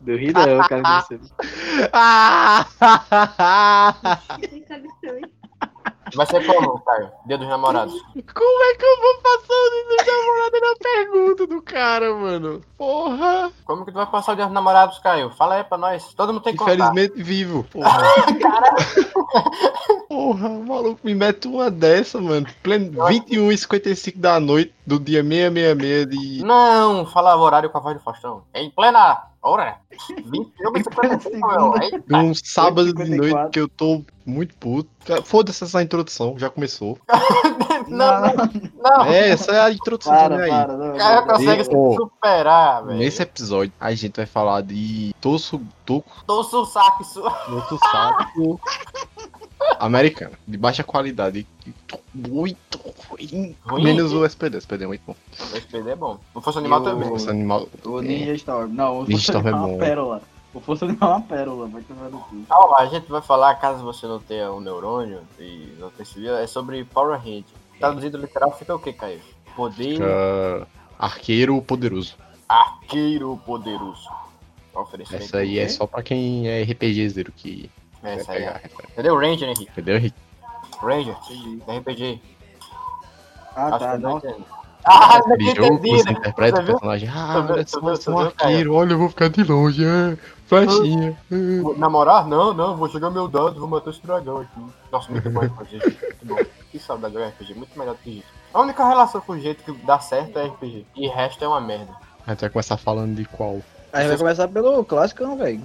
Do rir não, cara. que você- Ah! Vai ser como, Caio? Dia dos namorados. Como é que eu vou passar o dia dos namorados na pergunta do cara, mano? Porra! Como que tu vai passar o dia dos namorados, Caio? Fala aí pra nós. Todo mundo tem que contar. Infelizmente vivo, porra. Porra, o maluco me mete uma dessa, mano. Pleno 21 e 55 da noite do dia 666 de. Não, fala o horário com a voz do Faustão. Em plena hora. 21 e 55, meu. Eita. Um sábado de 54. noite que eu tô muito puto. Foda-se essa introdução, já começou. Não, não, não. É, essa é a introdução Para, também aí. para. Não, O cara consegue E, se superar, velho. Nesse episódio, a gente vai falar de Tosso, Toco, Tosso o saco isso. Tosso Saco americano, de baixa qualidade. Muito ruim. Ruim? Menos o SPD, SPD é muito bom. O SPD é bom. O Força Animal o- também. Força Animal. O Ninja Storm. Não, o Ninja Força Storm é Animal é bom. uma pérola. O Força Animal é uma pérola. Vai tomar no cu. Calma, a gente vai falar, caso você não tenha um neurônio e não percebeu, é sobre Power Ranger. Traduzido literal fica o que, Caio? Poder Fica Arqueiro Poderoso. arqueiro poderoso. Essa aí é só pra quem é RPGzeiro que vai Essa aí. é. referência. Entendeu? Ranger, Henrique. Entendeu, Henrique? Ranger. Da RPG. Ah, Acho tá. não. Ah, não jogo entendi, você né? interpreta Você o viu? personagem. Ah, olha só, sou um arqueiro, olha, eu vou ficar de longe. É. Flechinha. é. Namorar? Não, não, vou jogar meu dado, vou matar esse dragão aqui. Nossa, muito bom RPG, muito bom. Que saudade do RPG, muito melhor do que jeito. A única relação com o jeito que dá certo é RPG. E o resto é uma merda. A gente vai começar falando de qual? A gente vai começar pelo clássico, não, velho.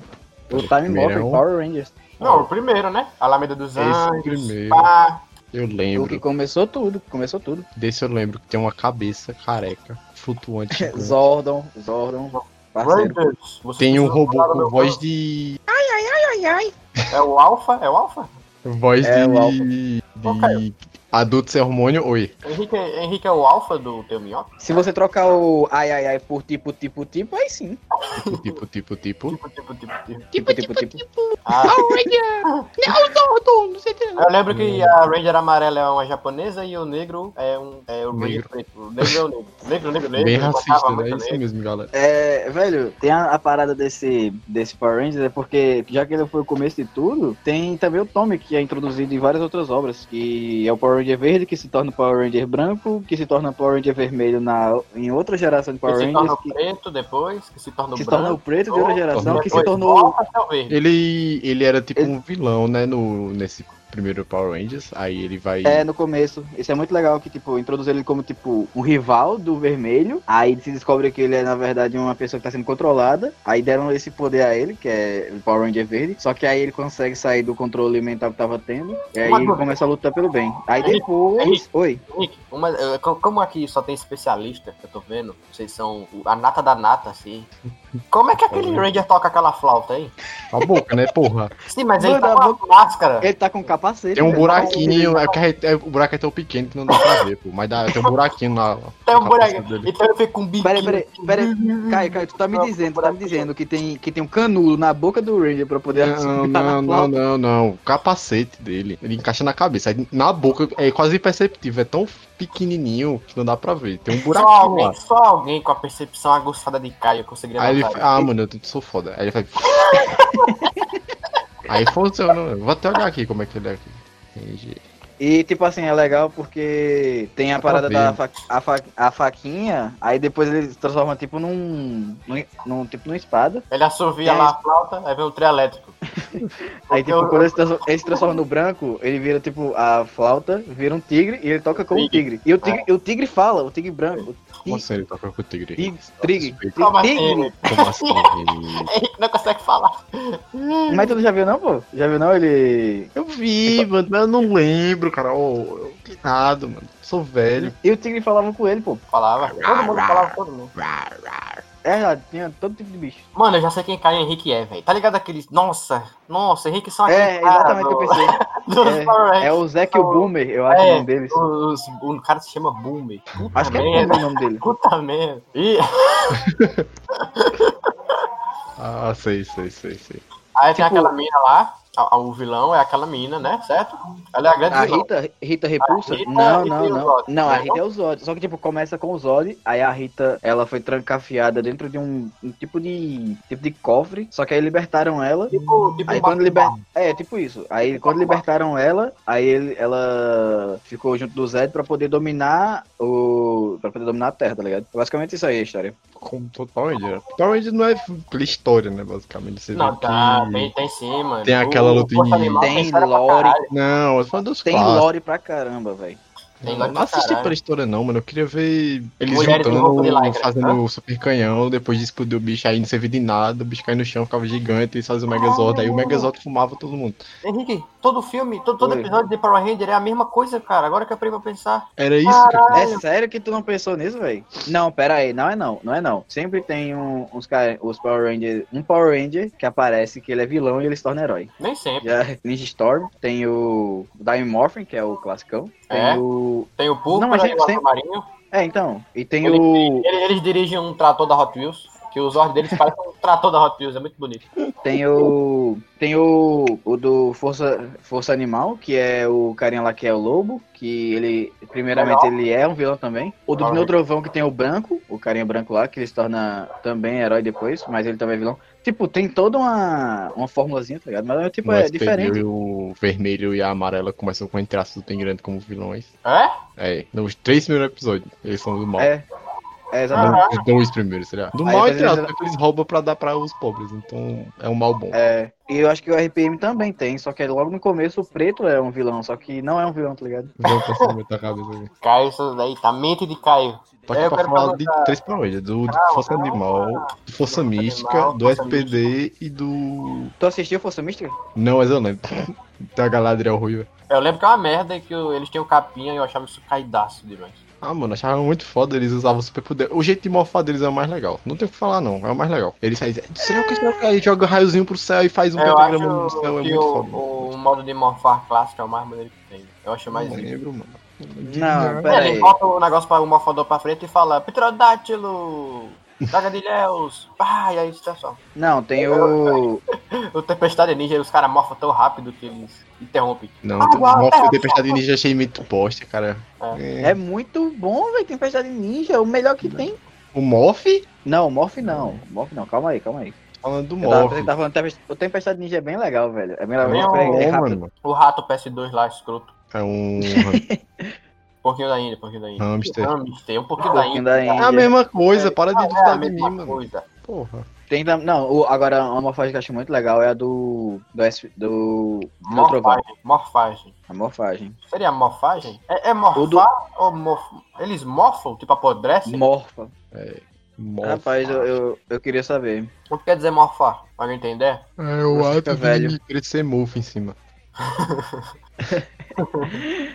O Time. Morpher Power Rangers. Não, o primeiro, né? Alameda dos Esse Anjos. primeiro. Pá. Eu O que lembro. começou tudo. Começou tudo. Desse eu lembro que tem uma cabeça careca, flutuante. Zordon. Zordon. Parceiro. Tem um precisa robô falar do com meu voz corpo. de. É o Alpha? É o Alpha? Voz É, o Alpha. de. Adulto sem hormônio. Oi. Henrique, é- Henrique é o Alpha do teu minhoca? Se você trocar o ai ai ai por tipo, tipo, tipo, aí sim. Tipo, tipo, tipo, tipo. Tipo, tipo, tipo, tipo. Tipo, tipo, tipo. Ah, eu lembro que a Ranger amarela é uma japonesa e o negro é um. É o Ranger Negro. preto. O negro é o negro. Negro, negro, negro. Bem racista, né? muito Isso negro. mesmo, galera. É, velho, tem a, a parada desse, desse Power Rangers é porque, já que ele foi o começo de tudo, tem também o Tommy, que é introduzido em várias outras obras, que é o Power Ranger verde, que se torna o Power Ranger branco, que se torna Power Ranger vermelho na, em outra geração de Que Power se torna Rangers, o preto depois, que se torna o que se torna o branco. preto de outra geração, que se tornou... o. Ele, ele era tipo Ele- um vilão, né? No, nesse primeiro Power Rangers. Aí ele vai. É, no começo. Isso é muito legal que, tipo, introduz ele como, tipo, um rival do vermelho. Aí se descobre que ele é, na verdade, uma pessoa que tá sendo controlada. Aí deram esse poder a ele, que é o Power Ranger verde. Só que aí ele consegue sair do controle mental que tava tendo. E aí Uma começa a lutar pelo bem. Aí Henrique, depois. Henrique. Oi. Henrique, uma, eh, co- como aqui só tem especialista, que eu tô vendo, vocês são a nata da nata, assim. Como é que aquele Ranger toca aquela flauta aí? A boca, né, porra? Sim, mas ele tá com a máscara. Ele tá com capacete. Tem um velho. buraquinho, é porque a gente- é- o buraco é tão pequeno que não dá pra ver, pô. Mas dá, tem um buraquinho na. Tem um dele. Então ele fica com um biquinho. Peraí, peraí, peraí. Caio, Caio, tu tá me dizendo, tu tá me buraquinho. dizendo que tem, que tem um canulo na boca do Ranger pra poder Não, não, na não, flauta. não, não. O capacete dele, ele encaixa na cabeça. Aí na boca é quase imperceptível, é tão pequenininho que não dá pra ver. Tem um Só buraquinho alguém, lá. só alguém com a percepção aguçada de Caio conseguiria Aí ele fala, ah, mano, eu sou foda. Aí ele faz. Aí funciona. Vou até olhar aqui como é que ele é aqui. Entendi. E, tipo assim, é legal porque tem a parada da fa a, fa a faquinha, aí depois ele se transforma, tipo, num, num, num- tipo, numa espada. Ele assovia É. lá a flauta, aí vem o trio elétrico. Aí, tipo, o- quando ele se, transforma, ele se transforma no branco, ele vira, tipo, a flauta, vira um tigre e ele toca como um tigre. E o tigre, e o tigre fala, o tigre branco. Como assim ele toca com o tigre? Tigre, tigre, Como assim? tigre. Como assim? Henrique não consegue falar. Mas tu não já viu não, pô? Já viu não? Ele... Eu vi, mano, mas eu não lembro, cara. Ô, eu que nada, mano. Sou velho. E o tigre falava com ele, pô. Falava. Todo mundo falava todo mundo. É, já tinha todo tipo de bicho. Mano, eu já sei quem Caio Henrique é, velho. Tá ligado aqueles. Nossa, nossa, Henrique são É, aquele cara exatamente o que eu pensei. É, é o Zack e o Boomer, eu acho É, o nome deles. Os, o cara se chama Boomer. Puta Acho que é merda. Boomer o nome dele. Puta merda. Ih, Ah, sei, sei, sei, sei. aí tem Tipo- aquela mina lá. a- a- O vilão é aquela mina, né? Certo? Ela é a grande A vilã. Rita, Rita Repulsa? A Rita não, não, não. Zod, Não, a né, Rita é o Zod. Só que, tipo, começa com o Zod, aí a Rita, ela foi trancafiada dentro de um, um tipo de tipo de cofre, só que aí libertaram ela. Tipo, tipo Aí quando liber... É, tipo isso. Aí quando libertaram ela, aí ele- ela ficou junto do Zed pra poder dominar o. pra poder dominar a Terra, tá ligado? Basicamente isso aí a história. Power Ranger. Power Ranger não é história, né, basicamente. Você Não, tá, que... tem, tem sim, mano. Tem aquela luta em- Tem lore. caralho. Dos Tem clássicos. lore pra caramba, velho. Não, não pra assisti caralho. pela história não, mano. Eu queria ver eles Mulheres juntando, fazendo o super canhão, depois de explodir o bicho aí não servia de nada, o bicho cai no chão, ficava gigante, eles faziam o Megazord, aí o Megazord fumava todo mundo. Henrique, todo filme, todo, todo episódio de Power Ranger é a mesma coisa, cara. Agora que eu parei pra pensar. Era isso, cara. É sério que tu não pensou nisso, velho? Não, pera aí, não é não, não é não. Sempre tem um, uns caras, os Power Rangers, um Power Ranger que aparece que ele é vilão e ele se torna herói. Nem sempre. Já Ninja Storm, tem o Diamond Morphin, que é o classicão. Tem É? o. Tem o Púrpura Não, mas e sempre- o Marinho. É, então. E tem Ele- o. Eles, eles dirigem um trator da Hot Wheels. Que os olhos deles parecem um trator da Hot Wheels. É muito bonito. Tem o. Tem o. O do Força, Força Animal, que é o carinha lá que é o lobo. Que ele. Primeiramente ele é um vilão também. O do Pneu Trovão, que tem o branco, o carinha branco lá, que ele se torna também herói depois, mas ele também é vilão. Tipo, tem toda uma, uma formulazinha, tá ligado? Mas tipo, No é diferente. o vermelho e a amarela começam com um traço bem grande como vilões. É? É, nos três primeiros episódios, eles são do mal. É. É, exatamente. Os dois primeiros, será? Do Aí mal, entre aspas, porque eles roubam pra dar pra os pobres, então é um mal bom. É, e eu acho que o RPM também tem, só que logo no começo o preto é um vilão, só que não é um vilão, tá ligado? Não pensamento da cabeça aqui. Caio, isso daí tá mente de Caio. Tô É, aqui eu pra falar perguntar- de três projetos, do, do Calma, Força. Animal, do Força Mística, do SPD e do... Tu assistiu Força Mística? Não, mas eu lembro. Da Galadriel Ruiva. Eu lembro que é uma merda que o- eles tinham capinha e eu achava isso caidaço demais. Ah, mano, achava muito foda, eles usavam super poder. O jeito de morfar deles é o mais legal. Não tem o que falar, não. É o mais legal. Eles fazem. Será que será que aí joga raiozinho pro céu e faz um É, eu pentagrama no céu? É muito o, foda. o modo de morfar clássico é o mais maneiro que tem. Eu acho mais Não lembro, mano. Não, pera Ele aí. bota o negócio para o morfador pra frente e fala Pterodátilo! Dragadilhéus! Ah, e aí está só. Não, tem o. O Tempestade Ninja, os caras morfam tão rápido que eles interrompem. Não, Ah, morfa é, de tempestade ninja achei muito bosta, cara. É muito bom, velho. Tempestade Ninja, o melhor que tem. O Morph? Não, Morph não. Morph não, calma aí, calma aí. Falando do tava, Morph. eu tava falando, o Tempestade Ninja é bem legal, velho. É bem legal. Não, é, é Bom, rápido. mano. O rato PS2 lá, escroto. É um Pouquinho da Índia, pouquinho da Índia. hamster. Hamster, um pouquinho Um da pouquinho Índia. da É a Índia. mesma coisa, para de Não, é a duvidar de mim, mesma mano. coisa. Porra. Tem Não, o- agora uma morfagem que eu acho muito legal é a do. Do. S, do, do. Morfagem, morfagem. A morfagem. Seria morfagem? É, é morfar do- ou morf... Eles morfam, tipo apodrecem? Morfa. Morph. Rapaz, eu, eu, eu queria saber. O que quer dizer morfar? Alguém tem ideia? É o ato velho. de crescer mofo em cima.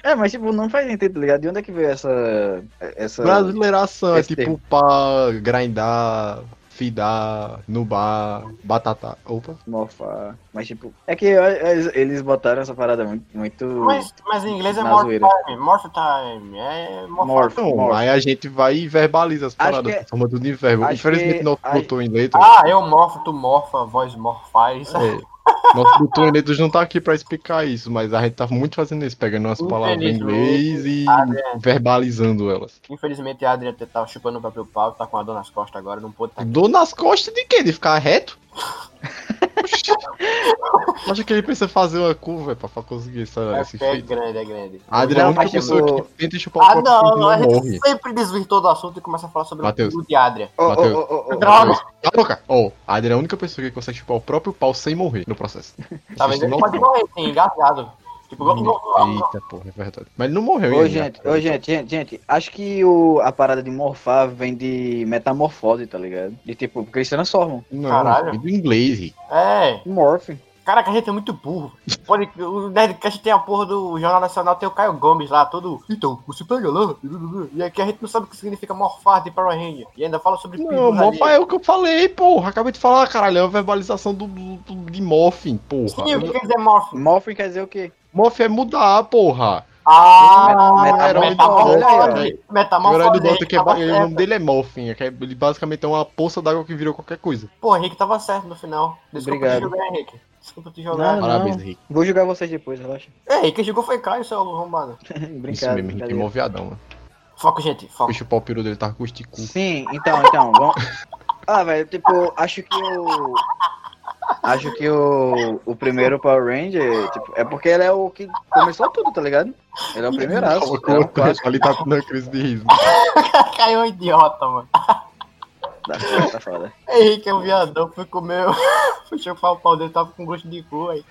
É, mas tipo, não faz sentido, tá ligado? De onde é que veio essa. Essa. Brasileiração é tipo termo. pra grindar, fidar, nubar, batata. Opa. Morfar. Mas tipo. É que eles, botaram essa parada muito. muito... Mas, mas em inglês é morph time. Morph time. É. Morph. Então, aí a gente vai e verbaliza as paradas, que é- em verbo. acho Infelizmente que- não botou em letra. Ah, eu morfo, tu morfa, voz morfais. É. Nosso letras não tá aqui pra explicar isso, mas a gente tá muito fazendo isso, pegando umas palavras em inglês e verbalizando elas. Infelizmente a Adriana tá chupando o próprio pau, tá com a dor nas costas agora, não pôde tá. Dor nas costas de quê? De ficar reto? Acha que ele precisa fazer uma curva pra pra conseguir essa, É, esse é feito? grande, é grande. A Adriana é a Não, única pessoa tipo- que tenta chupar o Ah, próprio pinto e não, a não gente morre. sempre desvirtou do assunto e começa a falar sobre Matheus. o cu de Adria. Ô, Matheus. ô, ô, ô, Droga. Cala a boca! Ó, a Adriana é a única pessoa que consegue chupar o próprio pau sem morrer no processo. Tá vendo? Ele não pode morrer, sim, engasgado. Tipo, Eita porra, é verdade. Mas ele não morreu Ô, ainda. gente, ô, gente, gente, gente, acho que o, a parada de morfar vem de metamorfose, tá ligado? De tipo, porque eles se transformam. Não, Caralho. vem do inglês. É, Morph. Caraca, a gente é muito burro. Pode, o Nerdcast tem a porra do Jornal Nacional, tem o Caio Gomes lá, todo. Então, você pega lá. E aqui a gente não sabe o que significa morfar de Power Ranger. E ainda fala sobre Não, peru morfa ali. é o que eu falei, porra. Acabei de falar, caralho. É uma verbalização do, do- de morphing, porra. Sim, o que quer dizer morph? Morph quer dizer o quê? Morph é mudar, porra. Ah, Meta- herói metamorfose, do Dota Henrique que é, ba- o nome dele é Morphin. que é- Ele basicamente é uma poça d'água que virou qualquer coisa. Pô, Henrique tava certo no final. Desculpa Obrigado. te julgar, Henrique. Desculpa te jogar. Não, Parabéns, não. Henrique. Vou jogar vocês depois, relaxa. Ei, quem jogou foi Caio, seu arrombado. Isso Brincadeira. mesmo, Henrique. Mó viadão, mano. Foco, gente, foco. Puxa o pau peru dele, tava com o esticu. Sim, então, então, vamos... Ah, velho, tipo, acho que o... Acho que o, o primeiro Power Ranger, tipo, é porque ele é o que começou tudo, tá ligado? Ele é o primeiro aço, ele é um tá na crise de riso. Caio é um idiota, mano. Tá foda, tá foda. Henrique é um viadão, fui comer. Fui chupar o pau dele, tava com gosto de cu aí.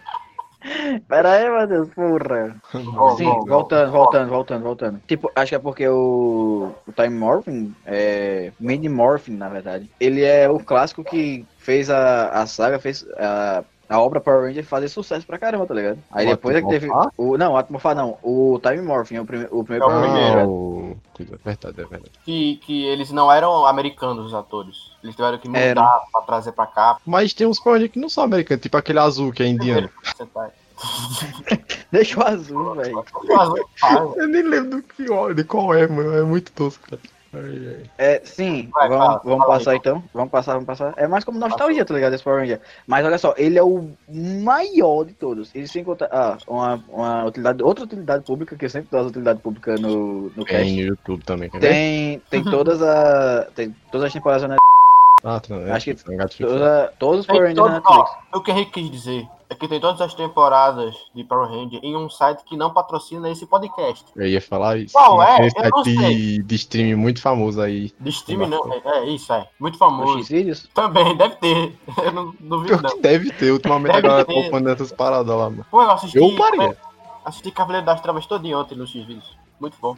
Pera aí, meu Deus, porra. Bom, Sim, bom, bom. voltando, voltando, voltando, voltando. Tipo, acho que é porque o, o Time Morphin, é, Mini Morphin, na verdade, ele é o clássico que fez a, a saga, fez a, a obra Power Ranger fazer sucesso pra caramba, tá ligado? Aí O depois é que teve. O, não, o Atmorphar não, o Time Morphin, é o, prime, o primeiro É o Power Ranger. primeiro. Ah, o... É verdade, é verdade. Que, que eles não eram americanos, os atores. Eles tiveram que mudar Eram. pra trazer pra cá. Mas tem uns Power Rangers que não são americanos, tipo aquele azul que é indiano. Sentai. Deixa o azul, velho. Eu nem lembro do que, de qual é, mano. É muito tosco, cara. É, sim, Vai, vamos, fala, vamos fala passar aí. então. Vamos passar, vamos passar. É mais como nostalgia, tá ligado? Esse Power Ranger. Mas olha só, ele é o maior de todos. Ele sem contar. Ah, uma, uma utilidade, outra utilidade pública, que eu sempre dou as utilidade pública no, no Tem cast. no YouTube também? Tem, tem todas as. Tem todas as temporadas Ah, tá, é, Acho que tá toda, todos os Power Rangers todo- Netflix. ó, o que o Henrique quis dizer é que tem todas as temporadas de Power Ranger em um site que não patrocina esse podcast. Eu ia falar isso. Qual é? Não site sei. de, de streaming muito famoso aí. De streaming não. É, é isso, é. Muito No famoso. X-Videos? Também, deve ter. Eu não duvido não. que deve ter, ultimamente Deve a galera tá essas paradas lá, mano. Pô, eu assisti. Eu parei. Assisti Cavaleiro das Trevas todo ontem nos X-Vídeos. Muito bom.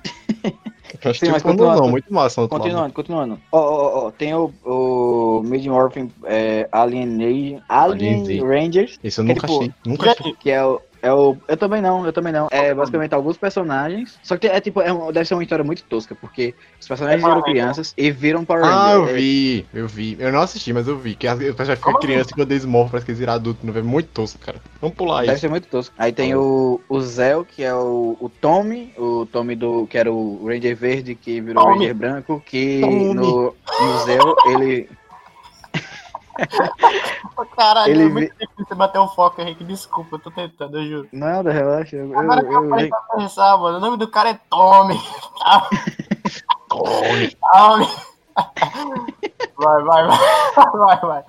Acho Sim, que mas continuando. muito massa. lado. Continuando, continuando. Ó, ó, ó, tem o, o Mid Morphin é, Alien, Alien Alien Rangers, Esse eu Que, nunca tipo, achei. Nunca achei. Que é o. É o. Eu também não, eu também não. É basicamente alguns personagens. Só que é tipo, é um- deve ser uma história muito tosca, porque os personagens É eram crianças e viram Power Ah, eu Ranger. É, vi, eu vi. Eu não assisti, mas eu vi. Que as as pessoas ficam Como criança e quando eles morrem, parece que eles viram adulto. Não é muito tosco, cara. Vamos pular Deve isso. ser muito tosco. Aí tem o, o Zell, que é o, o Tommy, o Tommy do. que era o Ranger Verde, que virou Tommy. Ranger Branco, que Tommy. no, no Zell ele. Caralho, Ele é muito difícil bater o foco, Henrique. Desculpa, eu tô tentando, eu juro. Nada, relaxa. Eu, Agora que eu eu, parei eu, pra pensar, mano. O nome do cara é Tommy. Come. Tommy. Vai, vai, vai. Vai, vai.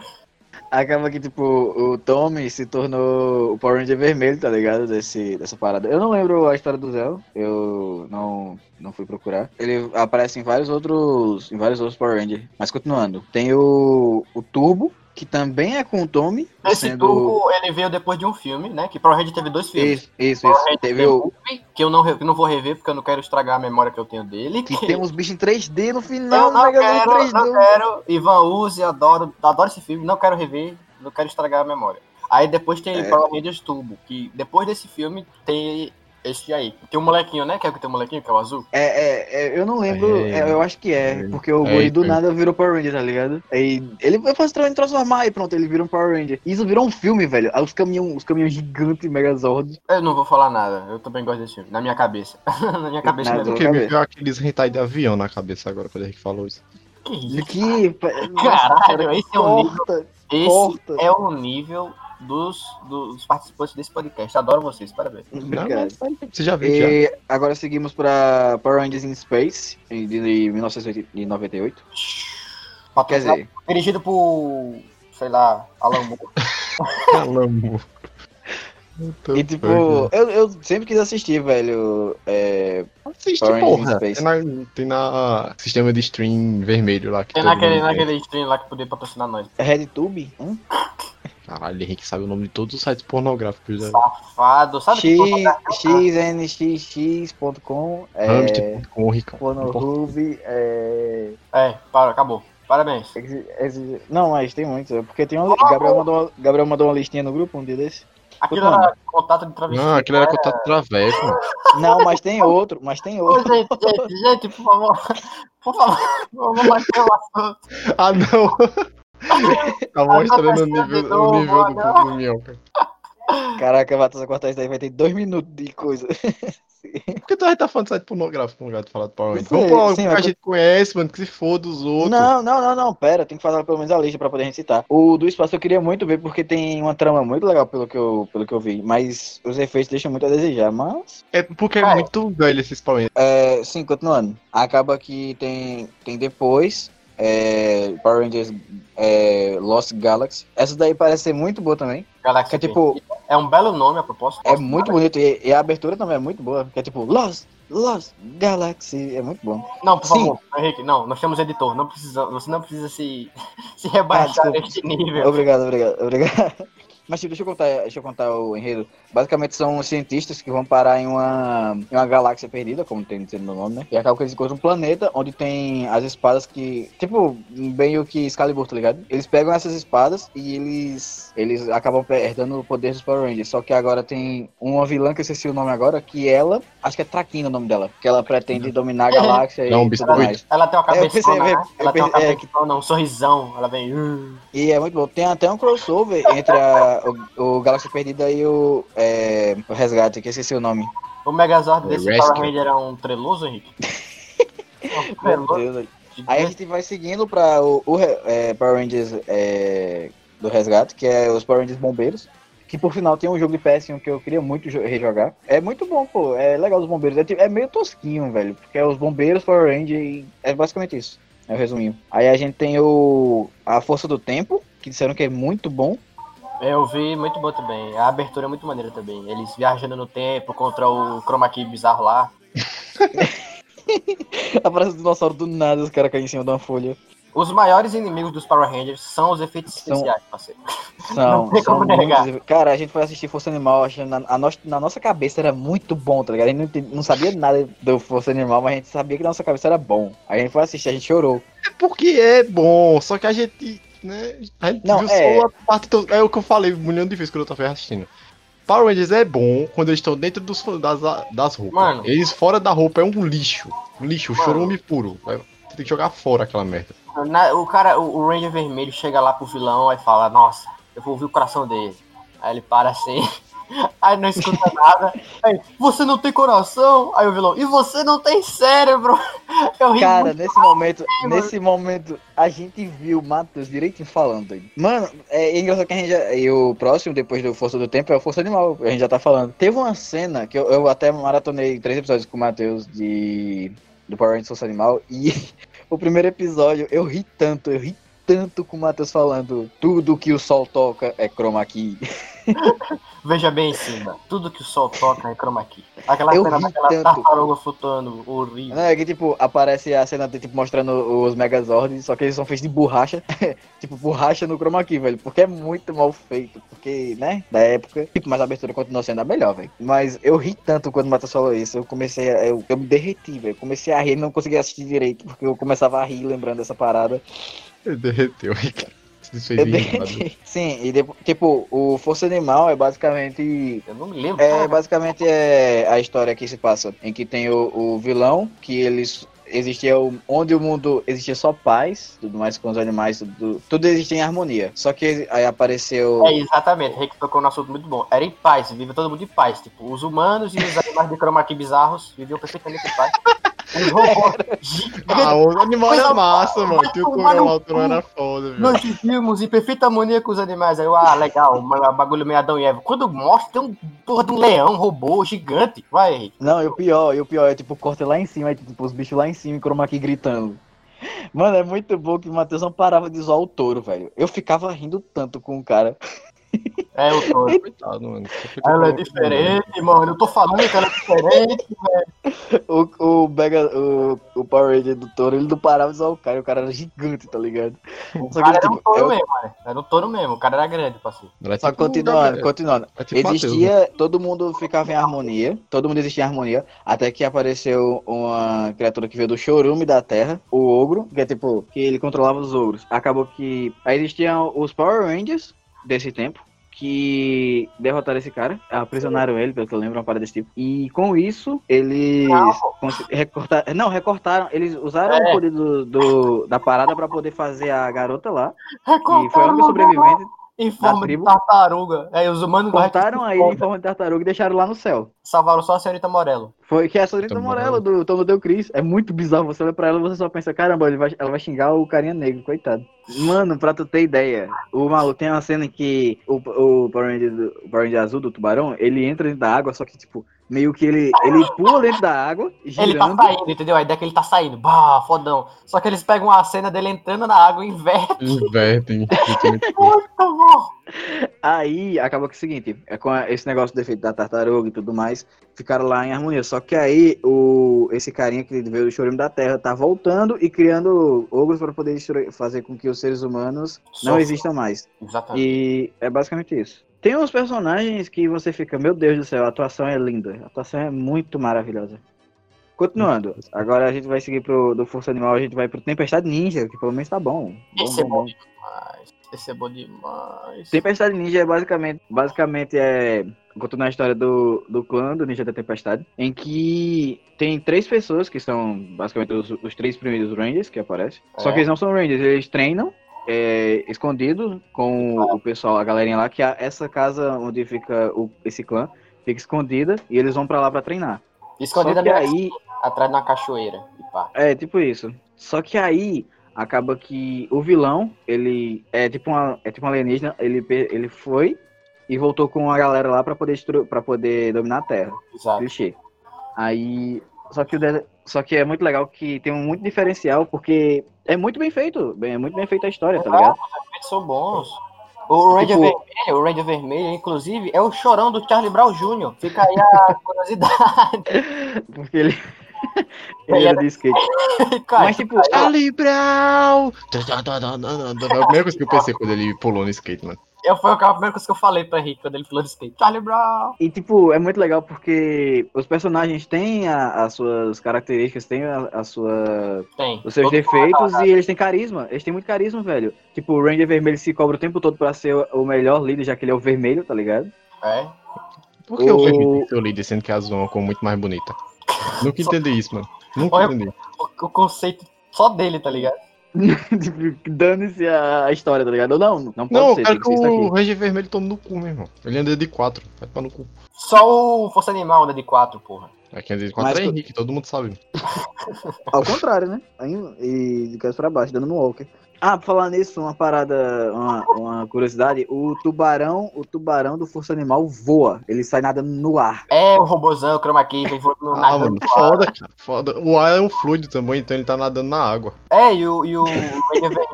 Acaba que, tipo, o Tommy se tornou o Power Ranger vermelho, tá ligado? Desse, dessa parada. Eu não lembro a história do Zell, eu não, não fui procurar. Ele aparece em vários outros. em vários outros Power Rangers. Mas continuando, tem o, o Turbo, que também é com o Tommy. Esse sendo... turbo, ele veio depois de um filme, né? Que Ranger teve dois filmes. Isso, isso, isso. Teve o. Que eu não, re- que não vou rever porque eu não quero estragar a memória que eu tenho dele. Que tem uns bichos em 3D no final, Eu não Mega Man quero, 3D. não quero. Ivan Uzi, adoro, adoro esse filme, não quero rever, não quero estragar a memória. Aí depois tem É. Power Rangers Turbo, que depois desse filme tem esse aí. Tem um molequinho, né? Que é o que tem um molequinho, que é o azul. É, é, é, eu não lembro, É. é, eu acho que é, É. porque o Guri do nada virou Power Ranger, tá ligado? Aí ele vai fazer tra- transformar e pronto, ele vira um Power Ranger. Isso virou um filme, velho. Aí os caminhões os caminhão gigantes, Megazord. Eu não vou falar nada, eu também gosto desse filme, na minha cabeça. na minha cabeça Nada. mesmo. Porque me veio aqueles hentai de avião na cabeça agora, quando a gente falou isso. Que isso? Que. Caralho, esse é o nível. corta. Esse é o nível dos, dos participantes desse podcast. Adoro vocês, parabéns. Obrigado. você já viu, já. E agora seguimos pra Power Rangers in Space, de de 1998. Quer dizer, Dirigido por, sei lá, Alan Moore. Calamo. e tipo, eu, eu sempre quis assistir, velho. É, Assiste, porra. Space. Tem na, tem na sistema de stream vermelho lá. Que Tem naquele, mundo naquele stream lá que podia patrocinar nós. RedTube? Hum? Caralho, Henrique sabe o nome de todos os sites pornográficos. Já. Safado. Sabe que X, xnxx.com, é, Hamster.com, Rico. Pornhub, é, É, para, acabou. Parabéns. não, mas tem muitos, é porque tem um, Gabriel mandou, Gabriel mandou uma listinha no grupo um dia desse. Aquilo era contato de travesti. Não, aquele era contato traveco, mano. Não, mas tem outro, mas tem Ô, outro. gente, gente, gente, por favor. Por favor, vamos manter o assunto. Ah, não! tá mostrando o nível, o nível do povo do minhoca. Caraca, vai cortar isso daí, vai ter dois minutos de coisa. Por que tu vai tá falando de site pornográfico no lugar de falar de Power Rangers? Sim, Vamos logo sim, que a gente conhece, mano, que se for dos outros. Não, não, não, não, pera, tem que falar pelo menos a lista pra poder a gente citar. O do espaço eu queria muito ver porque tem uma trama muito legal pelo que eu, pelo que eu vi, mas os efeitos deixam muito a desejar, mas... É porque é Cara. muito velho esses Power. É, sim, continuando. Acaba que tem, tem depois é, Power Rangers é, Lost Galaxy. Essa daí parece ser muito boa também. Galaxy Que é tipo, É um belo nome a proposta. é muito bonito e, e a abertura também é muito boa. Que é tipo Lost, Lost Galaxy. É muito bom. Não, por Sim. favor, Henrique, não, nós temos editor, não precisa, você não precisa se, se rebaixar Ah, neste nível. Obrigado, obrigado, obrigado. Mas tipo, deixa eu contar, deixa eu contar o enredo. Basicamente são cientistas que vão parar em uma, em uma galáxia perdida, como tem dizendo no nome, né? E acaba que eles encontram um planeta onde tem as espadas que. Tipo, bem o que Excalibur, tá ligado? Eles pegam essas espadas e eles. Eles acabam herdando o poder dos Power Rangers. Só que agora tem uma vilã que eu esqueci o nome agora, que ela. Acho que é Traquina o nome dela. Que ela pretende dominar a galáxia É um e biscoito. mais. Ela tem uma É, cabeçona, eu né? Ela tem uma é, cabeçona, um sorrisão, ela vem... "Uh". E é muito bom. Tem até um crossover entre a- o, o Galáxia Perdida e o, é, o Resgate, que eu esqueci o nome. O Megazord É, desse Rescue. Power Ranger é um treloso, Henrique? É um Meu treloso. Aí a gente vai seguindo pra o, o é, Power Rangers é, do Resgate, que é os Power Rangers Bombeiros. Que por final tem um jogo de PS1 que eu queria muito jo- rejogar. É muito bom, pô. É legal os bombeiros. É, é meio tosquinho, velho. Porque é os bombeiros, Power Ranger e é basicamente isso. É o resuminho. Aí a gente tem o A Força do Tempo, que disseram que é muito bom. Eu vi muito bom também. A abertura é muito maneira também. Eles viajando no tempo contra o Chroma Key bizarro lá. Aparece o dinossauro do nada, os caras caem em cima de uma folha. Os maiores inimigos dos Power Rangers são os efeitos São- especiais, parceiro. São, Não tem como negar. muitos- Cara, a gente foi assistir Força Animal, achando na, a nossa, na nossa cabeça era muito bom, tá ligado? A gente não, não sabia nada do Força Animal, mas a gente sabia que na nossa cabeça era bom. Aí a gente foi assistir, a gente chorou. É porque é bom, só que a gente, né, a gente Não, viu é. só a parte, to- é o que eu falei um milhão de vezes quando eu tava assistindo. Power Rangers é bom quando eles estão dentro dos, das, das roupas. Mano. Eles fora da roupa é um lixo. Um lixo, Mano. chorume puro. Você tem que jogar fora aquela merda. Na- o cara, o, o Ranger vermelho chega lá pro vilão e fala, nossa, eu vou ouvir o coração dele. Aí ele para assim, aí não escuta nada. Aí, você não tem coração? Aí o vilão, e você não tem cérebro? Eu Cara, nesse momento, mano. nesse momento, a gente viu o Matheus direitinho falando. Mano, é engraçado que a gente já. E o próximo, depois do Força do Tempo, é o Força Animal, a gente já tá falando. Teve uma cena que eu, eu até maratonei três episódios com o Matheus de. Do Power Rangers Força Animal. E o primeiro episódio, eu ri tanto, eu ri tanto com o Matheus falando tudo que o sol toca é chroma key. Veja bem em cima, tudo que o sol toca é chroma key. Aquela Eu cena daquela tanto. tartaruga flutuando, horrível. Não, é que tipo, aparece a cena de, tipo, mostrando os Megazords, só que eles são feitos de borracha. tipo, borracha no chroma key, velho. Porque é muito mal feito. Porque, né, da época. Tipo, mas a abertura continua sendo a melhor, velho. Mas eu ri tanto quando o Matheus falou isso. Eu comecei a. Eu, eu me derreti, velho. Comecei a rir, não conseguia assistir direito. Porque eu começava a rir lembrando dessa parada. Ele derreteu, Ricardo. Errado. derreti. Sim, e depois, tipo, o Força Animal é basicamente Eu não me lembro. É, cara. basicamente é a história que se passa, em que tem o, o vilão, que eles existia o- onde o mundo existia só paz, tudo mais com os animais, tudo, tudo existia em harmonia. Só que aí apareceu É, exatamente, Rick tocou no assunto muito bom. Era em paz, vive todo mundo em paz. Tipo, os humanos e os animais de chroma bizarros viviam perfeitamente em paz. Ah, o animal era massa, mano. Tinha o cu. Alturão era foda, velho. Nós vivíamos em perfeita harmonia com os animais. Aí eu, ah, legal, uma- bagulho meio Adão e Eva. Quando mostra, tem um porra de um leão, um robô gigante. Vai, Henrique. Não, e o pior, e o pior é tipo, corta lá em cima, aí, tipo, os bichos lá em cima e chroma key gritando. Mano, é muito bom que o Matheus não parava de zoar o touro, velho. Eu ficava rindo tanto com o cara. É, eu tô. Coitado, mano. Ela é diferente, mano. Eu tô falando que ela é diferente. O, o, Mega, o, o Power Ranger do touro, ele não parava de zoar o cara, e o cara era gigante, tá ligado? O Só que, cara era um tipo, touro é o- mesmo, mano. Era um touro mesmo. O cara era grande, parceiro. Era Só tipo um continuando, continuando. É tipo Mateus, né? Existia, todo mundo ficava em harmonia, todo mundo existia em harmonia, até que apareceu uma criatura que veio do chorume da Terra, o ogro, que é tipo, que ele controlava os ogros. Acabou que aí existiam os Power Rangers desse tempo, que derrotaram esse cara, aprisionaram ele, pelo que eu lembro, uma parada desse tipo. E com isso, eles Não. recortaram, não, recortaram, eles usaram É. o poder do, do- da parada pra poder fazer a garota lá, que foi a Recortaram única sobrevivente. Em forma de tartaruga. Aí os humanos Cortaram a ilha em forma de tartaruga e deixaram lá no céu. salvaram só a senhorita Morello. Foi que é a Sorita Tom Morello do Tom Deu Cris. É muito bizarro. Você olha pra ela e você só pensa, caramba, ele vai, ela vai xingar o carinha negro, coitado. Mano, pra tu ter ideia, o maluco tem uma cena em que o, o Power Ranger, do- o Power Ranger azul do tubarão, ele entra dentro da água, só que, tipo, meio que ele, ele pula dentro da água, Ele tá girando. saindo, entendeu? A ideia é que ele tá saindo. Bah, fodão. Só que eles pegam a cena dele entrando na água e invertem. Invertem. Muito Muito bom. Aí acabou que é o seguinte, é com esse negócio do efeito da tartaruga e tudo mais, ficaram lá em harmonia. Só que aí o, esse carinha que veio do Chorimo da Terra tá voltando e criando ogros para poder destruir- fazer com que os seres humanos não Sofra. existam mais. Exatamente. E é basicamente isso. Tem uns personagens que você fica, meu Deus do céu, a atuação é linda. A atuação é muito maravilhosa. Continuando, agora a gente vai seguir pro do Força Animal, a gente vai pro Tempestade Ninja, que pelo menos tá bom. Bom, Esse é bom, bom bom. demais. Esse é bom demais. Tempestade Ninja é basicamente, basicamente é contando a história do, do clã do Ninja da Tempestade, em que tem três pessoas que são basicamente os, os três primeiros Rangers que aparecem. Só É. que eles não são Rangers, eles treinam é, escondidos com o pessoal, a galerinha lá, que a- essa casa onde fica o- esse clã fica escondida e eles vão pra lá pra treinar. Escondida mesmo, aí, atrás de uma cachoeira. É, tipo isso. Só que aí acaba que o vilão, ele é tipo uma, é tipo um alienígena, ele, ele foi e voltou com a galera lá pra poder pra poder dominar a Terra. Exato. Clichê. Aí, só que o só que é muito legal que tem um muito diferencial porque é muito bem feito, bem, é muito bem feita a história, tá ligado? Eles são bons. O Ranger Tipo- Vermelho, o Ranger Vermelho, inclusive, é o chorão do Charlie Brown Jr. Fica aí a curiosidade. Porque ele ele era de skate. Cara, Mas tipo, Charlie Brown! Foi a primeira coisa que eu pensei quando ele pulou no skate, mano. Eu, foi a primeira coisa que eu falei pra Henrique quando ele falou de skate. Charlie Brown! E, tipo, é muito legal porque os personagens têm a- as suas características, têm a, a sua, Tem. os seus Todo defeitos e eles têm carisma. Eles têm muito carisma, velho. Tipo, o Ranger Vermelho se cobra o tempo todo pra ser o- melhor líder, já que ele é o vermelho, tá ligado? É. Por que o O- Vermelho tem o líder, sendo que a Zoa ficou muito mais bonita? Nunca entendi isso, mano. Nunca Olha- entendi. O, o conceito só dele, tá ligado? dane-se a, história, tá ligado? Não, não pode Não, ser, quero tem que que ser isso o. Ranger Vermelho tome no cu, meu irmão. Ele anda de 4, vai tomar no cu. Só o Força Animal anda de quatro, porra. Aqui anda de 4 Mas é Henrique, todo mundo sabe. Ao contrário, né? E de cabeça pra baixo, dando no walker. Ah, pra falar nisso, uma parada, uma, uma curiosidade, o tubarão, o tubarão do Força Animal voa. Ele sai nadando no ar. É o robozão, o chroma key, vem voando no Ah, mano, foda, cara. Foda. O ar é um fluido também, então ele tá nadando na água. É, e o, e o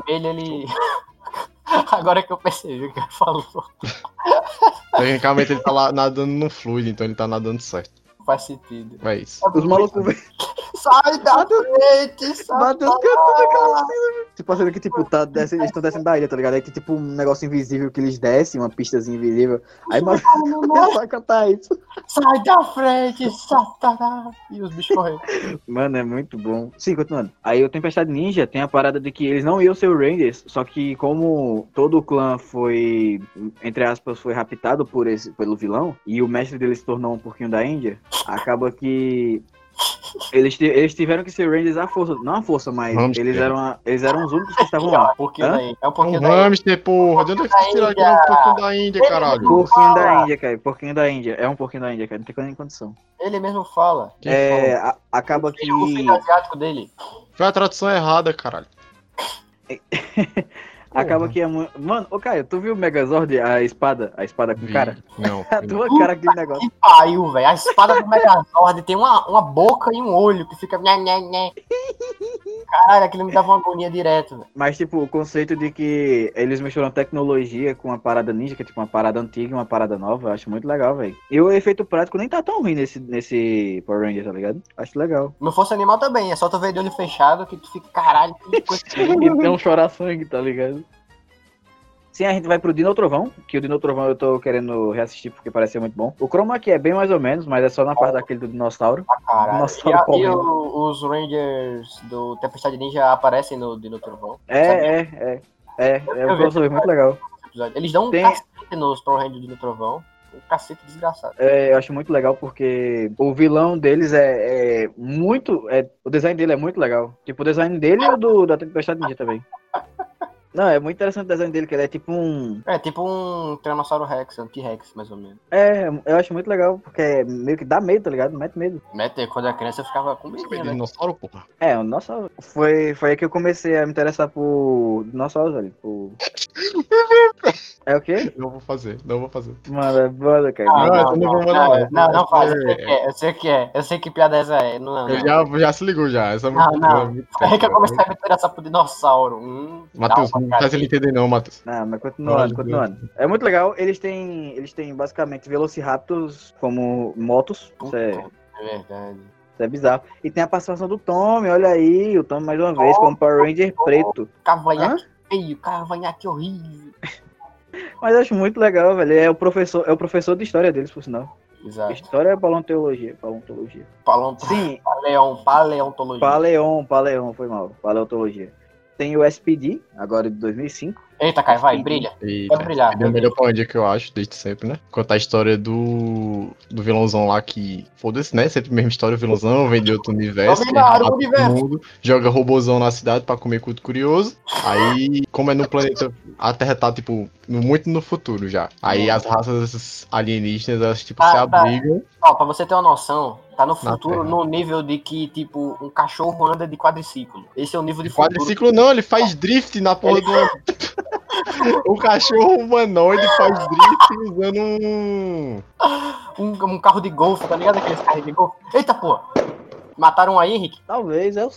ele... Agora que eu percebi o que ele falou. Tecnicamente ele tá lá nadando no fluido, então ele tá nadando certo. Faz sentido. É isso. Os malucos vêm Sai da frente, sai batendo cantando aquela cena. Tipo, a cena que, tipo, tá descendo, eles estão descendo da ilha, tá ligado? Aí tem, tipo, um negócio invisível que eles descem, uma pistazinha invisível. Aí, mano, vai cantar isso. Sai da frente, satanás. E os bichos correndo. Mano, é muito bom. Sim, continuando. Aí o Tempestade Ninja tem a parada de que eles não iam ser o Rangers, só que como todo o clã foi, entre aspas, foi raptado por esse, pelo vilão, e o mestre deles se tornou um pouquinho da Índia, acaba que eles, eles tiveram que ser Rangers à força. Não à força, mas Hamster. eles eram, a- eles eram os únicos que estavam lá. Um Hã? daí. É um É pouquinho um daí. hamster, porra. De onde é que vocês tiraram aqui um pouquinho da Índia, caralho? Porquinho da Índia, cara. Porquinho da Índia. É um porquinho da Índia, cara. Não tem nem condição. Ele mesmo fala. É, falou? a- acaba que. O filho asiático dele. Foi a tradução errada, caralho. Acaba que é muito. Mano, ô Caio, tu viu o Megazord, a espada? A espada com Vi. cara? Não. A tua cara aquele negócio. Que pariu, velho. A espada do Megazord tem uma, uma boca e um olho que fica. Nhé, nhé, nhé. Caralho, aquilo me dava uma agonia direto. Mas, tipo, o conceito de que eles misturam tecnologia com uma parada ninja, que é tipo uma parada antiga e uma parada nova, eu acho muito legal, velho. E o efeito prático nem tá tão ruim nesse, nesse Power Ranger, tá ligado? Acho legal. No Força Animal também, é só tu ver de olho fechado que tu fica, caralho, que coisa. E um chorar sangue, tá ligado? Sim, a gente vai pro Dino Trovão, que o Dino Trovão eu tô querendo reassistir porque parece ser muito bom. O Chroma Key é bem mais ou menos, mas é só na parte daquele do dinossauro. Caralho. Nossa, e a- e o- os Rangers do Tempestade Ninja aparecem no Dino Trovão. É, é, é. É, é um crossover muito legal. Eles dão um Tem- cacete nos Power Rangers do Dino Trovão. Um cacete desgraçado. É, eu acho muito legal porque o vilão deles é, é muito. É, o design dele é muito legal. Tipo, o design dele e o do, da Tempestade Ninja também. Não, é muito interessante o desenho dele, que ele é tipo um. É tipo um Tiranossauro Rex, um T-Rex, mais ou menos. É, eu acho muito legal, porque é meio que dá medo, tá ligado? Mete medo. Mete, quando eu era criança eu ficava com medo, né? dinossauro, porra. É, o nosso. Foi, foi aí que eu comecei a me interessar por dinossauros, velho. Por... É o quê? Não vou fazer, não vou fazer. Mano, é foda, cara. Ah, Não, não, eu não vou não, mandar, não, não. não, não faz, eu sei É. que é, eu sei que é, eu sei que piada essa é, não, não. Eu já, já se ligou já. Essa é Não, muito não. é É que eu comecei a me interessar por dinossauro. Hum, Matheus, não faz ele entender não, Matheus. Não, mas continuando, continuando. É muito legal, eles têm. Eles têm basicamente Velociraptors como motos. Isso é, É verdade. isso é bizarro. E tem a participação do Tommy, olha aí, o Tommy mais uma vez, como Power Ranger preto. Cavanhaque feio, cavanhaque horrível. Mas acho muito legal, velho. É o professor, é o professor de história deles, por sinal. Exato. História é paleontologia, paleontologia. Palont... Sim, Paleon, paleontologia. Paleon, Paleon, foi mal. Paleontologia. Tem o SPD, agora de 2005. Eita, Caio, vai, brilha. Eita, Pode brilhar, Ele é o melhor Power Ranger que eu acho, desde sempre, né? Contar a história do, do vilãozão lá que. Foda-se, né? Sempre a mesma história, o vilãozão vem de outro universo. Dominaram quer o universo. mundo, joga robôzão na cidade pra comer culto curioso. Aí, como é no planeta. A Terra tá, tipo, muito no futuro já. Aí as raças alienígenas, elas, tipo, Ah, se tá. abrigam. Ó, pra você ter uma noção, tá no futuro no nível de que, tipo, um cachorro anda de quadriciclo. Esse é o nível de futuro. Quadriciclo não, ele faz drift na porra do. o cachorro humanoide faz drift usando um. Um, um carro de golfe, tá ligado? Aqueles carros de golfe. Eita, pô. Mataram um aí, Henrique? Talvez é o.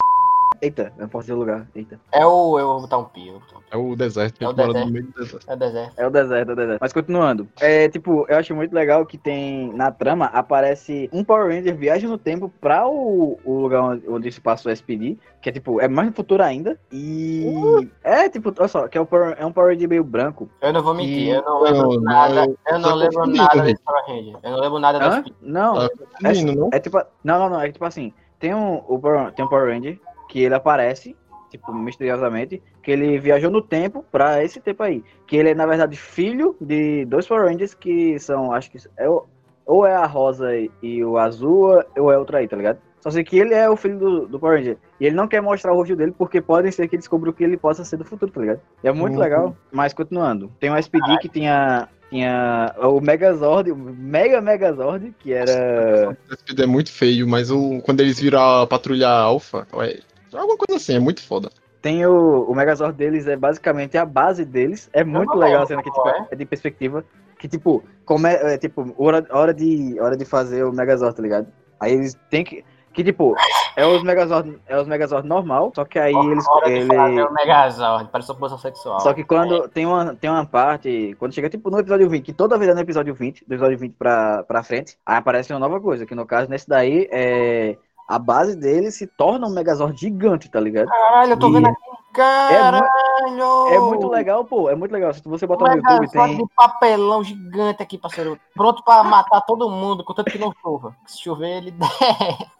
Eita, eu não posso dizer o lugar. Eita. É o... Eu vou botar um pi. eu vou botar um. É o deserto, É o deserto. no meio do deserto. É o deserto. É o deserto, é o deserto. Mas continuando. É, tipo, eu acho muito legal que tem. Na trama, aparece um Power Ranger viaja no tempo pra o, o lugar onde, onde se passa o SPD. Que é tipo, é mais no futuro ainda. E. É, tipo, olha só, que é, um Power, é um Power Ranger meio branco. Eu não vou mentir, E- eu não lembro Não, nada. não, Eu não lembro nada desse Power Ranger. Eu não lembro nada desse? Não, Tá confundindo, não? É tipo. Não, não, não. É tipo assim, tem um, o Power, tem um Power Ranger que ele aparece, tipo, misteriosamente, que ele viajou no tempo pra esse tempo aí. Que ele é, na verdade, filho de dois Power Rangers que são, acho que é o- ou é a rosa e, e o azul, ou é outra aí, tá ligado? Só sei que ele é o filho do, do Power Ranger. E ele não quer mostrar o rosto dele, porque pode ser que ele descubra o que ele possa ser do futuro, tá ligado? E é muito Uhum. legal. Mas continuando, tem um SPD que tinha. Tinha o Megazord, o Mega Megazord, que era. Esse vídeo é muito feio, mas o, quando eles viram a patrulha alfa, ué, alguma coisa assim, é muito foda. Tem o, o Megazord deles, é basicamente a base deles. É muito não legal a cena que tipo, é de perspectiva. Que tipo, como é, é, tipo, hora, hora, de, hora de fazer o Megazord, tá ligado? Aí eles têm que. Que tipo, é os Megazord, é os Megazord normal, só que aí eles. Hora de ele, fazer o Megazord, parece uma posição sexual. só que quando tem uma, tem uma parte, quando chega tipo no episódio 20, que toda vez é no episódio 20, do episódio 20 pra, pra frente, aí aparece uma nova coisa, que no caso, nesse daí, é. A base dele se torna um Megazord gigante, tá ligado? Caralho, eu tô E- vendo aqui. Caralho! É muito legal, pô. É muito legal. Se você botar no YouTube, tem. de papelão gigante aqui, parceiro. Pronto pra matar todo mundo, contanto que não chova. Se chover, ele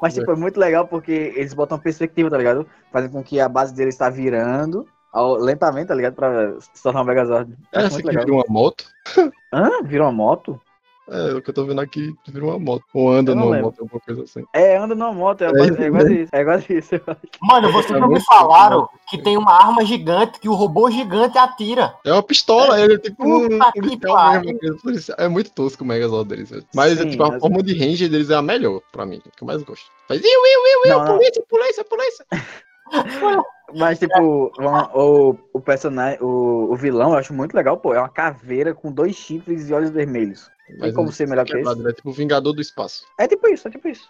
Mas, tipo, é muito legal porque eles botam perspectiva, tá ligado? Fazem com que a base dele está virando ao- lentamente, tá ligado? Pra se tornar um Megazord. É, Acho muito legal. virou uma moto. Hã? Virou uma moto? É, o que eu tô vendo aqui virou uma moto. Ou anda numa lembro. moto, alguma coisa assim. É, anda numa moto. É, quase- é igual isso. É igual isso. Mano, vocês É não me muito falaram que tem uma arma gigante que o robô gigante atira. É uma pistola, ele é tipo um policial. É muito tosco o Megazord deles. Mas Sim, tipo, a mas- forma de range deles é a melhor pra mim, que eu mais gosto. Faz iu, iu, iu, iu, polícia, polícia, polícia. Mas, tipo, uma- o, o personagem, o, o vilão, eu acho muito legal, pô. É uma caveira com dois chifres e olhos vermelhos. Tem como ser melhor que isso? é tipo o Vingador do Espaço. É tipo isso, é tipo isso.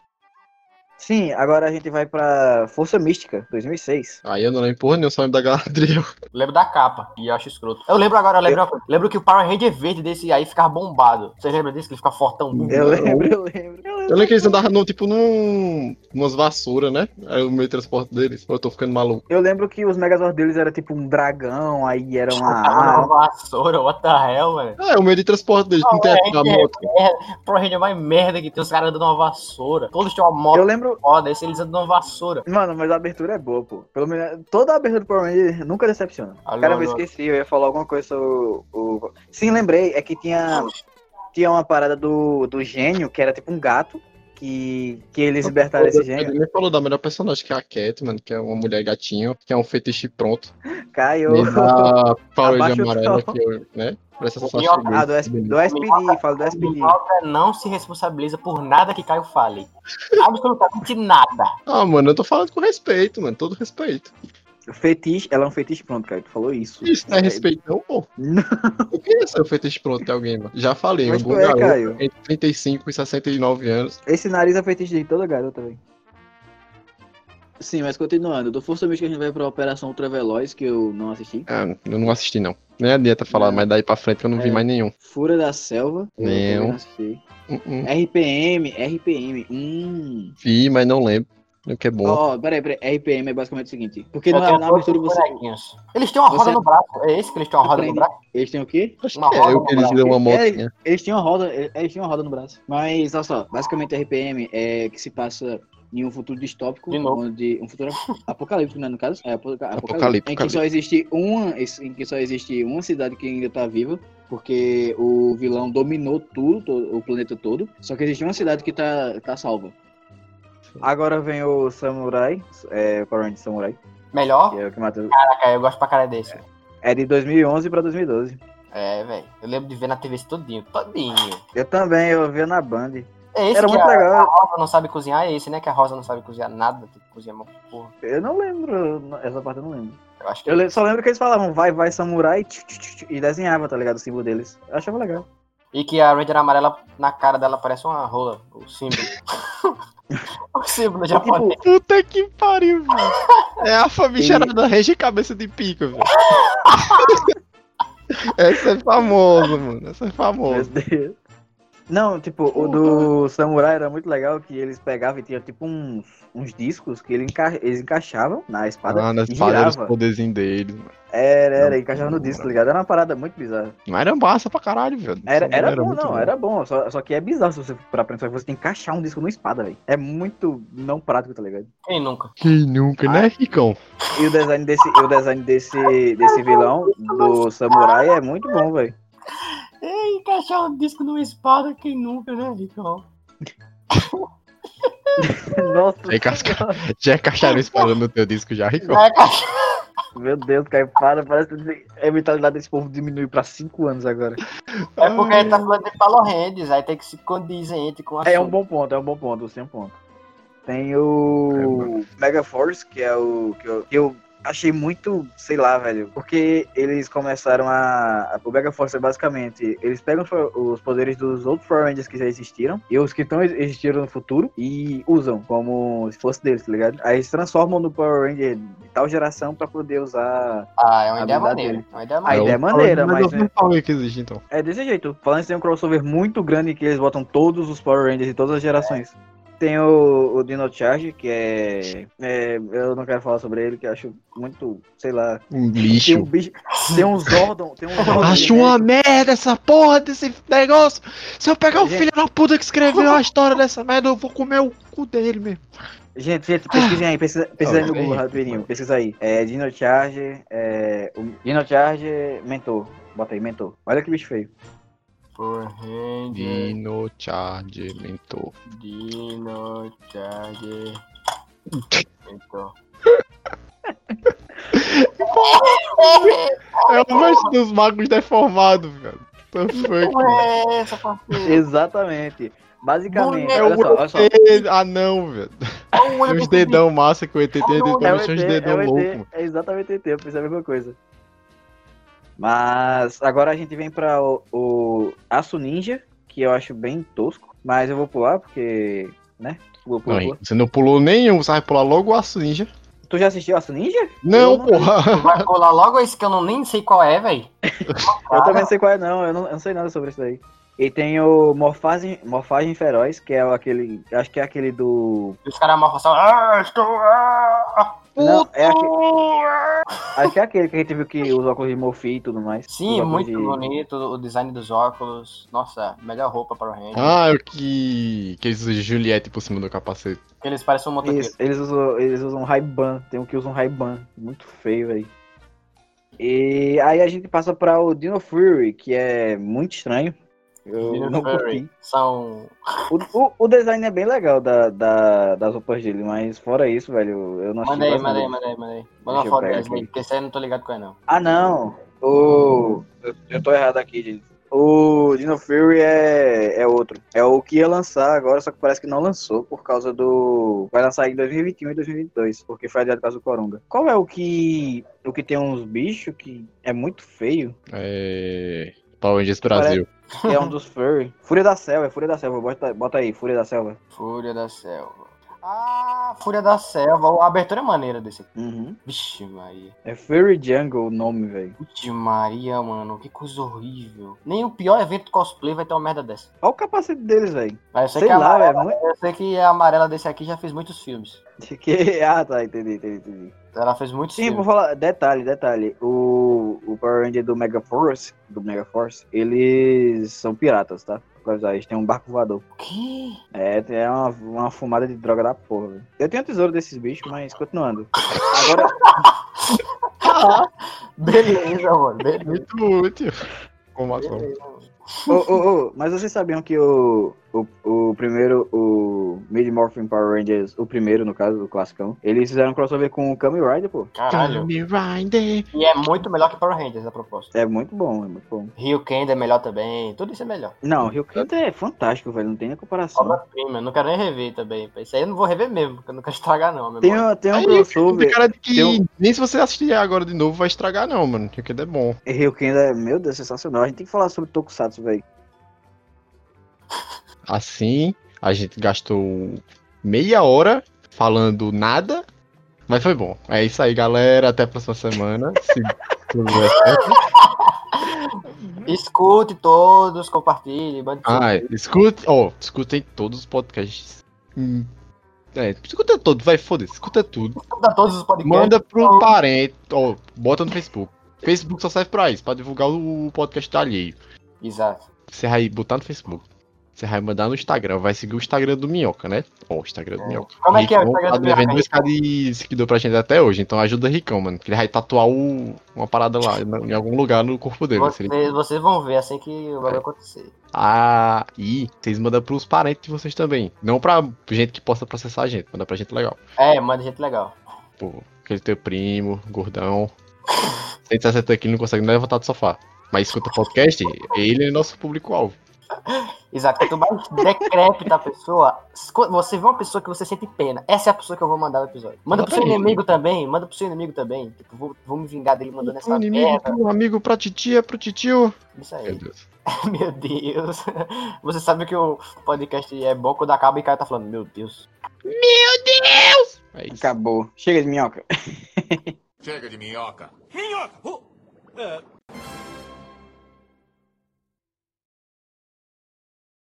Sim, agora a gente vai pra Força Mística, 2006. Aí eu não lembro porra nenhuma, só lembro da Galadriel. Lembro da capa, e eu acho escroto. Eu lembro agora, eu lembro, lembro que o Power Ranger verde desse aí ficava bombado. Vocês lembram disso? Que ele fica fortão? Eu lembro, eu lembro. Eu Eu lembro que eles andavam no, tipo num. umas vassouras, né? Aí o meio de transporte deles. Eu tô ficando maluco. Eu lembro que os Megazord deles era tipo um dragão, aí era uma numa árvore. vassoura, what the hell, velho? Ah, é o meio de transporte deles, não tem a, moto. é merda. Power Ranger é mais merda que tem os caras andando numa vassoura. Todos têm uma moto Eu lembro. Foda, esse eles andam numa vassoura. Mano, mas a abertura é boa, pô. Pelo menos toda a abertura do Power Ranger nunca decepciona. Alô, eu alô. esqueci, eu ia falar alguma coisa sobre o. o- Sim, lembrei, é que tinha. Tinha uma parada do, do gênio, que era tipo um gato, que, que eles libertaram esse gênio. Ele falou da melhor personagem, que é a Cat, mano, que é uma mulher gatinha, que é um fetiche pronto. Caiu. Nem da Power Amarela, que eu, né? Parece essa Ah, do, S- do SPD, fala do O SPD. Não se responsabiliza por nada que Caio fale. Absolutamente nada. Ah, mano, eu tô falando com respeito, mano, todo respeito. Fetiche, ela é um fetiche pronto, cara. Tu falou isso. Isso não é respeito, não, pô. Não. Eu queria ser o fetiche pronto de alguém, mano. Já falei, Mas um bom é, garoto Caio. entre 35 e 69 anos. Esse nariz é fetiche de toda garota, velho. Sim, mas continuando. Do Força Mística a gente vai pra Operação Ultraveloz, que eu não assisti. Ah, eu não assisti, não. Nem adianta falar, mas daí pra frente eu não vi É. mais nenhum. Fúria da Selva. Não. não assisti. Uh -uh. RPM, RPM. Hum. Vi, mas não lembro. O que é bom. Ó, ó, peraí, peraí. RPM é basicamente o seguinte. Porque Eu na, tenho na abertura você. bonequinhos. Eles têm uma roda Você- no braço. É esse que eles têm uma roda no braço? Eles têm o quê? Acho uma que é roda o que eles dão uma É, motinha. Eles tinham roda, eles tinham roda no braço. Mas, olha só, basicamente RPM é que se passa em um futuro distópico, De novo. onde um futuro apocalíptico, né, no caso? É apoca- apocalíptico. Em que só existe uma, em que só existe uma cidade que ainda tá viva, porque o vilão dominou tudo, to- o planeta todo. Só que existe uma cidade que tá, tá salva. Agora vem o Samurai, é, o Samurai, Melhor? que é mata. Caraca, eu gosto pra cara desse. É de 2011 pra 2012. É, velho. Eu lembro de ver na TV esse todinho. Todinho. Eu também, eu via na Band. É esse Era muito a, legal. a Rosa não sabe cozinhar? É esse, né? Que a Rosa não sabe cozinhar nada. Tem que cozinhar uma porra. Eu não lembro, essa parte eu não lembro. Eu acho que Eu le- só lembro que eles falavam vai, vai, samurai tchu, tchu, tchu, e desenhava, tá ligado? O símbolo deles. Eu achava legal. E que a Ranger amarela, na cara dela, parece uma rola. O símbolo. símbolo japonês. Puta que pariu, velho. É a famigerada rege cabeça de pica, velho. Essa é famosa, mano. Essa é Meu famosa. Deus. Não, tipo, o do Samurai era muito legal que eles pegavam e tinha tipo uns, uns discos que ele enca- eles encaixavam na espada Ah, nas e falhas os poderzinhos deles, mano. Era, era, encaixava no disco, tá ligado? Era uma parada muito bizarra. Mas era massa pra caralho, velho. Era, era, bom, muito não, era bom. Só, só que é bizarro se você pra pensar que você tem que encaixar um disco numa espada, velho. É muito não prático, tá ligado? Quem nunca? Quem nunca, né, Ricão? E o design desse, e o design desse, desse vilão, do Samurai, é muito bom, velho. Encaixar um disco numa espada, quem nunca, né, Ricão? Nossa, Já, encasca... já encaixaram espada no teu disco já, encaixar. meu Deus, Caio, para. Parece que a mentalidade desse povo diminuiu pra 5 anos agora. É porque ele tá falando de Palo Rendes, aí tem que se condizer entre com a É um bom ponto, é um bom ponto, você tem um ponto. Tem o Mega Force, que é o que eu, que eu achei muito, sei lá, velho, porque eles começaram a. O Mega Force é basicamente. Eles pegam os poderes dos outros Power Rangers que já existiram e os que estão existiram no futuro e usam como se fosse deles, tá ligado? Aí eles transformam no Power Ranger de tal geração pra poder usar. Ah, é uma A ideia maneira. dele. É uma ideia A maneira. ideia é maneira, mas. falei que existe, então. É desse jeito. Falando que tem um crossover muito grande que eles botam todos os Power Rangers de todas as gerações. Tem o, o Dino Charge, que é, é, Eu não quero falar sobre ele, que eu acho muito. Sei lá. Um Tem um lixo. bicho. Tem um Zordon. Tem um Zordon Acho uma merda essa porra desse negócio. Se eu pegar o Gente. filho da puta que escreveu a história dessa merda, eu vou comer o cu dele mesmo. Gente, gente, pesquisem aí, pesquisa, pesquisa aí no Ah, Google rapidinho. Pesquisa aí. É Dino Charge. É, Dino Charge Mentor. Bota aí, Mentor. Olha que bicho feio. Ranger, Dino Charge Mentor. Dino Charger. Então. É o mestre dos magos deformados, velho. Como é essa parceiro? Exatamente. Basicamente, É olha o só, olha só. ET anão, velho. Tem uns dedão massa que o ET tem, ele tem É o uns ET, dedão é, louco, é exatamente o ET, eu pensei a mesma coisa. Mas agora a gente vem pra o, o Aço Ninja, que eu acho bem tosco, mas eu vou pular porque, né? Vou pular, Não, pular. você não pulou nenhum, você vai pular logo o Aço Ninja. Tu já assistiu Aço Ninja? Não, Eu não- porra. Vai colar logo esse que eu não, nem sei qual é, velho. Eu também não sei qual é, não. Eu não, eu não sei nada sobre isso daí. E tem o Morfagem, Morfagem Feroz, que é aquele. Acho que é aquele do. Os caras mal falam, ah, estou. Ah. Não, é aquele. Acho que é aquele que a gente viu que usa óculos de Morphe e tudo mais. Sim, Os muito de- bonito, o design dos óculos. Nossa, melhor roupa para o Ranger. Ah, o que. Que eles usam Juliette por cima do capacete. Eles parecem um motoqueiro. Isso, eles usam, eles usam Ray-Ban. Tem um que usa um Ray-Ban. Muito feio, velho. E aí a gente passa pra o Dino Fury, que é muito estranho. Eu Dino não Fury curti. São. O, o, o design é bem legal da, da, das roupas dele, mas fora isso, velho, eu não achei Manda aí, quase manda aí, nada. manda aí, aqui. porque esse aí eu não tô ligado com ele, não. Ah, não. O. Eu, eu tô errado aqui, gente. O Dino Fury é, é outro. É o que ia lançar agora, só que parece que não lançou por causa do. Vai lançar em 2021 e 2022, porque foi adiado por causa do Coronga. Qual é o que. O que tem uns bichos que é muito feio? É. Power Rangers Brasil. Que é um dos Furry. Fúria da Selva, é Fúria da Selva. Bota, bota aí, Fúria da Selva. Fúria da Selva. Ah, Fúria da Selva. A abertura é maneira desse aqui. Uhum. Vixe, Maria. É Furry Jungle o nome, velho. Vixe, Maria, mano. Que coisa horrível. Nem o pior evento cosplay vai ter uma merda dessa. Olha o capacete deles, velho. Sei, Sei lá, velho. Muito... eu sei que a amarela desse aqui já fez muitos filmes. Que... Ah, tá, entendi, entendi, entendi. Ela fez muitos Sim, vou falar, detalhe, detalhe. O, o Power Ranger do Mega Force, do Mega Force, eles são piratas, tá? Eles têm um barco voador. O quê? É, é uma, uma fumada de droga da porra, velho. Eu tenho tesouro desses bichos, mas continuando. Agora, Beleza, mano. Beleza. Muito útil. Ô, ô, ô, mas vocês sabiam que o, o, o primeiro, o Mid Morphin Power Rangers, o primeiro, no caso, o classicão, eles fizeram um crossover com o Kamen Rider, pô. Caralho. Kamen Rider. E é muito melhor que Power Rangers a proposta. É muito bom, é muito bom. Rio Kendo é melhor também. Tudo isso é melhor. Não, o Rio Kendo é fantástico, velho, não tem nem comparação. Obra-prima. Não quero nem rever também. Isso aí eu não vou rever mesmo, porque eu não quero estragar, não. Tem, um- tem um Aí, tem crossover. cara de que tem um- nem se você assistir agora de novo vai estragar, não, mano. Porque é bom. Rio Kendo é, meu Deus, sensacional. A gente tem que falar sobre Tokusatsu, velho. Assim, a gente gastou meia hora falando nada, mas foi bom. É isso aí, galera. Até a próxima semana. Se. Escute todos, compartilhe, mande Ah, escute, ó, escutem todos os podcasts. Hum, É, escuta tudo, vai, foda-se, escuta tudo. Escuta todos os podcasts. Manda pro parente, ó, bota no Facebook. Facebook só serve pra isso, pra divulgar o podcast alheio. Exato. Você vai botar no Facebook. Você vai mandar no Instagram, vai seguir o Instagram do Minhoca, né? Ó, o Instagram do Minhoca. Como é que é o Ricão Instagram tá do Minhoca devendo aí? 2k de seguidor pra gente até hoje, então ajuda o Ricão, mano. Que ele vai tatuar o- uma parada lá, em algum lugar no corpo dele. Vocês, vocês vão ver assim que o bagulho acontecer. Ah, e vocês mandam pros parentes de vocês também. Não pra gente que possa processar a gente, manda pra gente legal. É, manda gente legal. Pô, aquele teu primo, gordão. 160 quilos não consegue nem levantar do sofá. Mas escuta podcast, ele é nosso público-alvo. Exato. Quanto mais decrépita a pessoa, você vê uma pessoa que você sente pena. Essa é a pessoa que eu vou mandar o episódio. Manda pro seu inimigo também, manda pro seu inimigo também. Tipo, vou, vou me vingar dele mandando essa Um inimigo, merda. um amigo pra titia, pro titio. Isso Meu aí. Deus. Meu Deus. Você sabe que o podcast é bom quando acaba e o cara tá falando, meu Deus. É isso. Acabou. Chega de minhoca. Chega de minhoca. Minhoca!